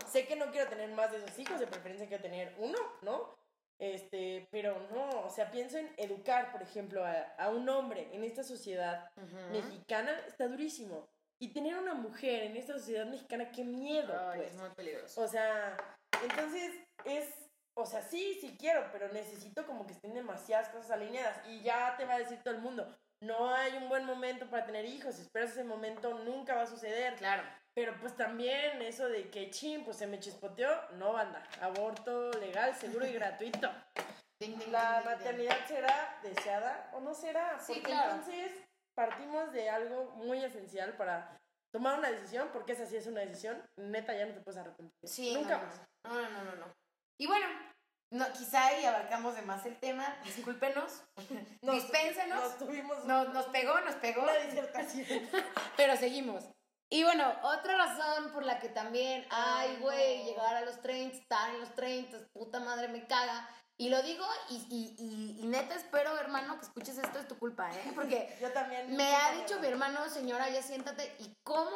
S2: sé que no quiero tener más de esos hijos, de preferencia quiero tener uno, ¿no? Este, pero no, o sea, pienso en educar, por ejemplo, a, a un hombre en esta sociedad mexicana, está durísimo. Y tener una mujer en esta sociedad mexicana, qué miedo,
S1: Ay,
S2: pues.
S1: es muy peligroso.
S2: O sea, entonces es, o sea, sí, sí quiero, pero necesito como que estén demasiadas cosas alineadas. Y ya te va a decir todo el mundo, no hay un buen momento para tener hijos, si esperas ese momento nunca va a suceder.
S1: Claro.
S2: Pero pues también eso de que chin, pues se me chispoteó, no banda. Aborto legal, seguro y gratuito.
S1: Ding, ding,
S2: La
S1: ding,
S2: maternidad será deseada o no será.
S1: Sí,
S2: Porque
S1: claro.
S2: entonces partimos de algo muy esencial para tomar una decisión, porque esa sí es una decisión, neta ya no te puedes arrepentir.
S1: Sí,
S2: Nunca
S1: no,
S2: más.
S1: No, no, no, no, no. Y bueno, no, quizá ahí abarcamos de más el tema. Discúlpenos.
S2: Nos-
S1: Dispénsenos.
S2: Nos tuvimos
S1: No, nos pegó, nos pegó.
S2: una disertación.
S1: Pero seguimos. Y bueno, otra razón por la que también, ay, güey, llegar a los 30, estar en los 30, puta madre me caga. Y lo digo y, y, y, y neta espero, hermano, que escuches esto, es tu culpa, ¿eh? Porque
S2: Yo también.
S1: me ha dicho mi hermano, señora, ya siéntate. ¿Y cómo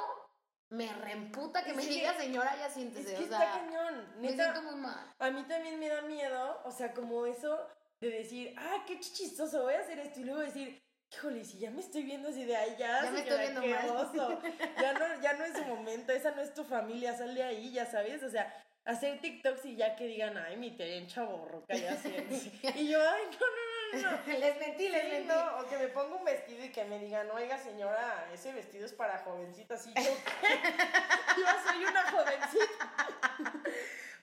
S1: me reemputa que
S2: Es
S1: me
S2: que-
S1: diga, señora, ya
S2: Es
S1: siéntese?
S2: que
S1: o
S2: está
S1: sea,
S2: cañón.
S1: me
S2: Neta,
S1: siento muy mal.
S2: a mí también me da miedo, o sea, como eso de decir, ah, qué chistoso, voy a hacer esto y luego decir, híjole, si ya me estoy viendo así de ahí, ya,
S1: Ya me estoy viendo mal".
S2: oso. Ya no, ya no es su momento, esa no es tu familia, sal de ahí, ya sabes, o sea, hacer TikToks y ya que digan, ay, mi tía en chaborroca, ya sientes. y yo, ay, no, no, no, no.
S1: les mentí, les
S2: Sí,
S1: mentí.
S2: no, o que me ponga un vestido y que me digan, oiga señora, ese vestido es para jovencitas. Y yo, yo soy una jovencita.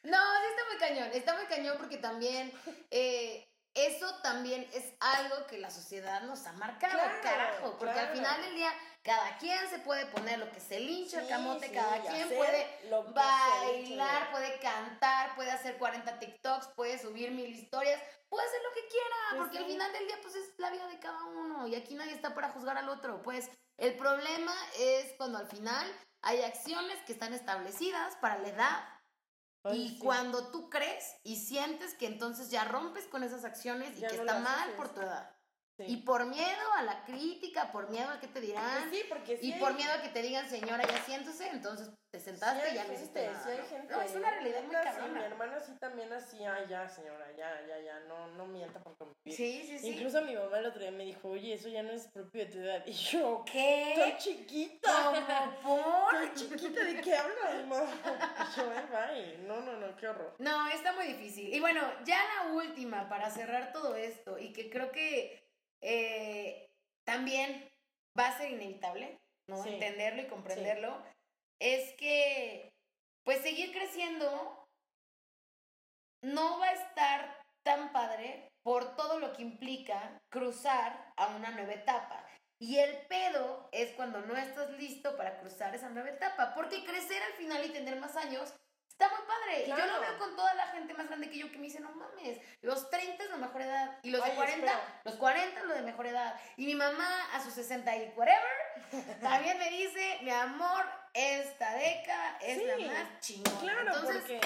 S1: No, sí está muy cañón, está muy cañón porque también eh, eso también es algo que la sociedad nos ha marcado,
S2: Claro,
S1: carajo, porque al final del día cada quien se puede poner lo que se lincha el
S2: Sí,
S1: camote,
S2: sí,
S1: cada quien puede bailar, puede cantar, puede hacer 40 TikToks, puede subir mil historias, puede hacer lo que quiera,
S2: Pues
S1: porque al final del día pues es la vida de cada uno y aquí nadie está para juzgar al otro, pues el problema es cuando al final hay acciones que están establecidas para la edad
S2: Ay,
S1: y
S2: sí.
S1: cuando tú crees y sientes que entonces ya rompes con esas acciones y
S2: Ya
S1: que
S2: no
S1: está mal por tu edad.
S2: Sí.
S1: Y por miedo a la crítica, por miedo a que te dirán,
S2: Pues sí, porque sí
S1: y por miedo a que te digan, señora, ya siéntese, entonces te sentaste y ya no hiciste
S2: gente,
S1: nada.
S2: sí hay gente.
S1: No, es una realidad muy cabrona.
S2: mi hermano sí también así, ay, ya, señora, ya, ya, ya, no, no mienta por convivir.
S1: Sí, sí, sí.
S2: Incluso mi mamá el otro día me dijo, oye, eso ya no es propio de tu edad. Y yo, estoy
S1: ¿Qué?
S2: chiquita.
S1: ¿Cómo por?
S2: Estoy chiquita, ¿de qué hablas, mamá? Y yo, ay, bye. No, no, no, qué horror.
S1: No, está muy difícil. Y bueno, ya la última para cerrar todo esto y que creo que eh, también va a ser inevitable, ¿no?
S2: Sí.
S1: Entenderlo y comprenderlo, es que pues seguir creciendo no va a estar tan padre por todo lo que implica cruzar a una nueva etapa. Y el pedo es cuando no estás listo para cruzar esa nueva etapa, porque crecer al final y tener más años está muy padre. Y yo lo veo con toda la gente más grande que yo que me dice, no mames, los 30 es la mejor edad. Y los de
S2: Oye,
S1: 40,
S2: espera.
S1: los 40 es lo de mejor edad. Y mi mamá a sus 60 y whatever, también me dice, mi amor, esta década es
S2: Sí,
S1: la más chingona.
S2: Claro,
S1: Entonces,
S2: porque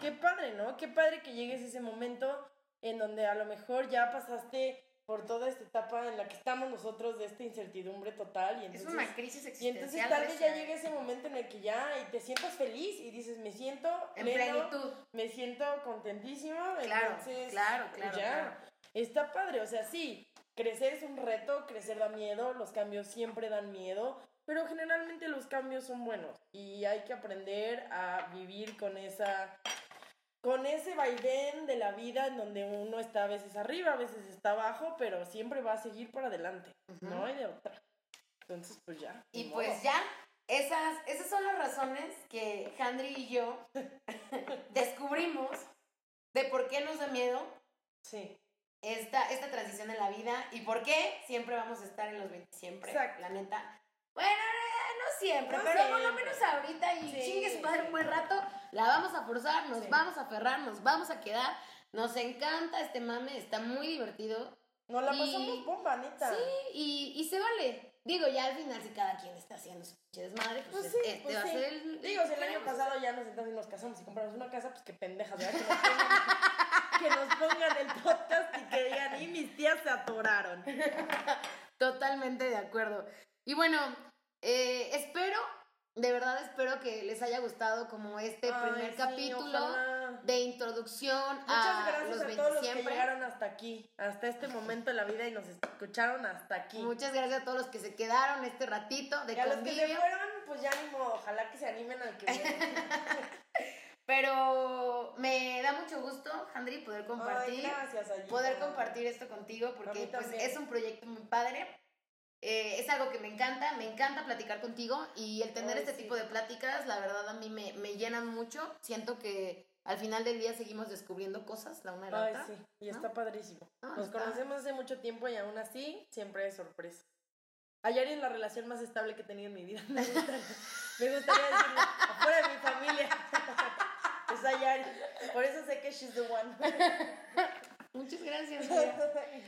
S2: qué padre, ¿no? Qué padre que llegues a ese momento en donde a lo mejor ya pasaste por toda esta etapa en la que estamos nosotros de esta incertidumbre total y
S1: es
S2: entonces
S1: una crisis
S2: y
S1: existencial.
S2: entonces tal vez ya llegue ese momento en el que ya y te sientas feliz y dices, me siento
S1: En
S2: pleno,
S1: plenitud.
S2: me siento contentísimo,
S1: Claro,
S2: entonces
S1: claro, claro,
S2: ya
S1: claro.
S2: está padre, o sea, sí, crecer es un reto, crecer da miedo, los cambios siempre dan miedo, pero generalmente los cambios son buenos y hay que aprender a vivir con esa con ese vaivén de la vida en donde uno está a veces arriba, a veces está abajo, pero siempre va a seguir por adelante, no hay de otra. Entonces, pues ya.
S1: Y pues
S2: modo.
S1: ya, esas, esas son las razones que Handry y yo descubrimos de por qué nos da miedo
S2: Sí.
S1: esta, esta transición en la vida y por qué siempre vamos a estar en los 20 siempre.
S2: Exacto.
S1: La neta. Bueno, no, siempre,
S2: No
S1: pero por lo menos ahorita y
S2: Sí,
S1: chingue su madre
S2: sí.
S1: un buen rato, la vamos a forzar, nos
S2: Sí.
S1: vamos a aferrar, nos vamos a quedar. Nos encanta este mame, está muy divertido.
S2: Nos la
S1: Y-
S2: pasamos bomba, neta.
S1: Sí, y, y se vale. Digo, ya al final, si cada quien está haciendo su pinche desmadre, pues,
S2: Pues sí,
S1: este
S2: pues
S1: va
S2: sí.
S1: a ser el.
S2: Digo, si el año pasado ya nos sentamos y nos casamos y compramos una casa, pues qué pendejas, ¿verdad? Que nos pongan, que nos pongan el podcast y que digan, y mis tías se atoraron.
S1: Totalmente de acuerdo. Y bueno, eh, espero De verdad espero que les haya gustado como este
S2: Ay,
S1: primer
S2: sí,
S1: capítulo
S2: ojalá.
S1: de introducción
S2: Muchas
S1: a
S2: gracias
S1: los
S2: a
S1: 20
S2: todos los que llegaron hasta aquí, hasta este momento de la vida y nos escucharon hasta aquí.
S1: Muchas gracias a todos los que se quedaron este ratito de
S2: y a los que se fueron, pues ya ni modo, ojalá que se animen al que.
S1: Pero me da mucho gusto, Handri, poder compartir.
S2: Ay, gracias,
S1: poder compartir esto contigo porque pues, es un proyecto muy padre. Eh, es algo que me encanta, me encanta platicar contigo y el tener
S2: Ay,
S1: este
S2: sí.
S1: tipo de pláticas, la verdad a mí me, me llenan mucho. Siento que al final del día seguimos descubriendo cosas la una de la
S2: Ay,
S1: otra.
S2: sí, y
S1: ¿no?
S2: está padrísimo.
S1: No,
S2: Nos
S1: está-
S2: conocemos hace mucho tiempo y aún así siempre es sorpresa. Ayari es la relación más estable que he tenido en mi vida. Me gustaría, me gustaría decirlo. Afuera de mi familia. Es Ayari. Por eso sé que she's the one.
S1: Muchas gracias.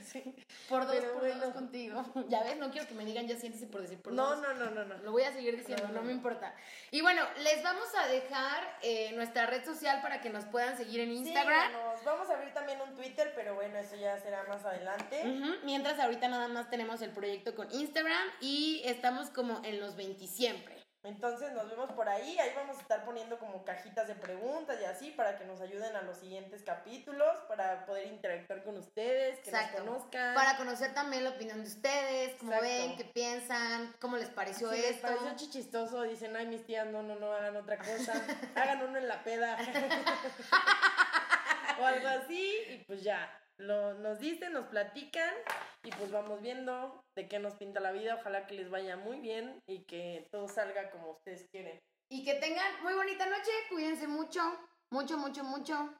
S2: Sí.
S1: por dos,
S2: Pero
S1: por
S2: bueno.
S1: dos contigo. Ya ves, no quiero que me digan ya siéntese por decir por
S2: No,
S1: dos.
S2: no, no, no, no.
S1: Lo voy a seguir diciendo,
S2: No,
S1: no,
S2: no,
S1: me importa. Y bueno, les vamos a dejar eh, nuestra red social para que nos puedan seguir en Instagram.
S2: Síganos. Vamos a abrir también un Twitter, pero bueno, eso ya será más adelante.
S1: Mientras ahorita nada más tenemos el proyecto con Instagram y estamos como en los 20 siempre.
S2: Entonces nos vemos por ahí, ahí vamos a estar poniendo como cajitas de preguntas y así para que nos ayuden a los siguientes capítulos, para poder interactuar con ustedes, que
S1: Exacto.
S2: nos conozcan.
S1: Para conocer también la opinión de ustedes, cómo
S2: Exacto.
S1: ven, qué piensan, cómo les pareció
S2: si les
S1: esto.
S2: pareció chichistoso, dicen, ay, mis tías, no, no, no, hagan otra cosa, hagan uno en la peda. o algo así, y pues ya, lo, nos dicen, nos platican, y pues vamos viendo de qué nos pinta la vida, ojalá que les vaya muy bien y que todo salga como ustedes quieren.
S1: Y que tengan muy bonita noche, cuídense mucho, mucho, mucho, mucho.